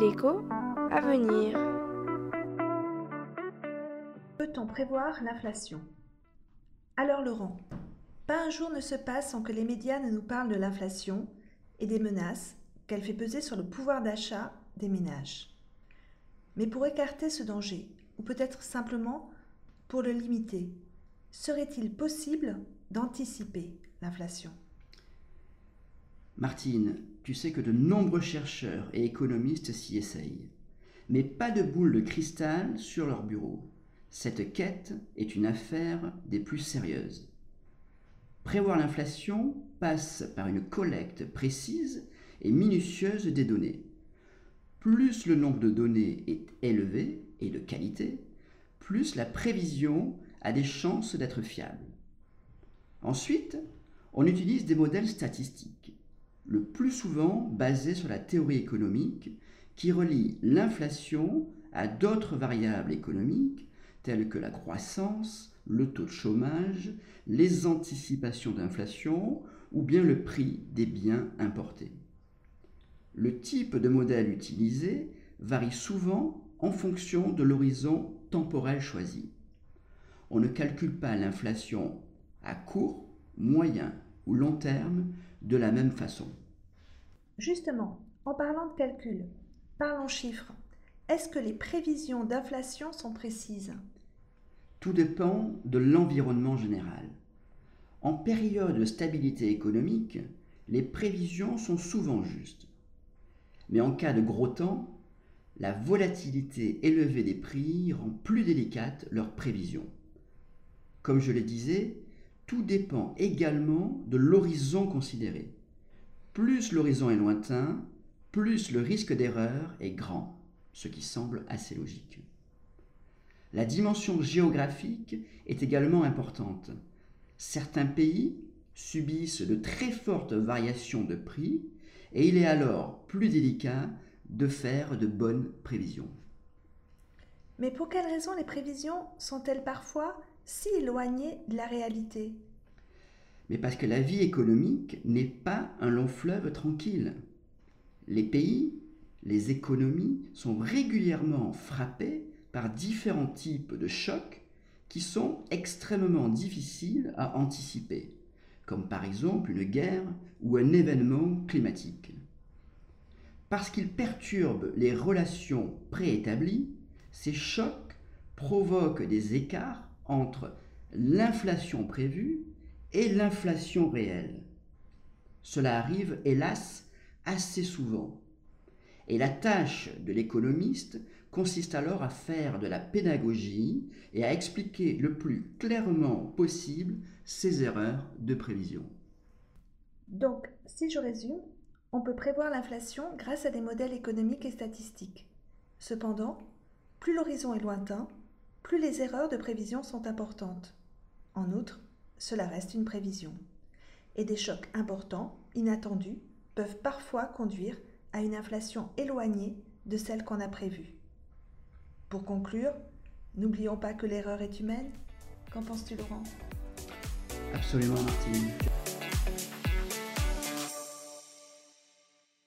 L'écho à venir. Peut-on prévoir l'inflation? Alors Laurent, pas un jour ne se passe sans que les médias ne nous parlent de l'inflation et des menaces qu'elle fait peser sur le pouvoir d'achat des ménages. Mais pour écarter ce danger, ou peut-être simplement pour le limiter, serait-il possible d'anticiper l'inflation? Martine, tu sais que de nombreux chercheurs et économistes s'y essayent, mais pas de boule de cristal sur leur bureau. Cette quête est une affaire des plus sérieuses. Prévoir l'inflation passe par une collecte précise et minutieuse des données. Plus le nombre de données est élevé et de qualité, plus la prévision a des chances d'être fiable. Ensuite, on utilise des modèles statistiques le plus souvent basé sur la théorie économique qui relie l'inflation à d'autres variables économiques telles que la croissance, le taux de chômage, les anticipations d'inflation ou bien le prix des biens importés. Le type de modèle utilisé varie souvent en fonction de l'horizon temporel choisi. On ne calcule pas l'inflation à court, moyen ou long terme de la même façon. Justement, en parlant de calcul, parlons chiffres. Est-ce que les prévisions d'inflation sont précises? Tout dépend de l'environnement général. En période de stabilité économique, les prévisions sont souvent justes. Mais en cas de gros temps, la volatilité élevée des prix rend plus délicate leurs prévisions. Comme je le disais, tout dépend également de l'horizon considéré. Plus l'horizon est lointain, plus le risque d'erreur est grand, ce qui semble assez logique. La dimension géographique est également importante. Certains pays subissent de très fortes variations de prix et il est alors plus délicat de faire de bonnes prévisions. Mais pour quelles raisons les prévisions sont-elles parfois si éloigné de la réalité? Mais parce que la vie économique n'est pas un long fleuve tranquille. Les pays, les économies sont régulièrement frappés par différents types de chocs qui sont extrêmement difficiles à anticiper, comme par exemple une guerre ou un événement climatique. Parce qu'ils perturbent les relations préétablies, ces chocs provoquent des écarts entre l'inflation prévue et l'inflation réelle. Cela arrive, hélas, assez souvent. Et la tâche de l'économiste consiste alors à faire de la pédagogie et à expliquer le plus clairement possible ces erreurs de prévision. Donc, si je résume, on peut prévoir l'inflation grâce à des modèles économiques et statistiques. Cependant, plus l'horizon est lointain, plus les erreurs de prévision sont importantes. En outre, cela reste une prévision. Et des chocs importants, inattendus, peuvent parfois conduire à une inflation éloignée de celle qu'on a prévue. Pour conclure, n'oublions pas que l'erreur est humaine. Qu'en penses-tu Laurent? Absolument Martine.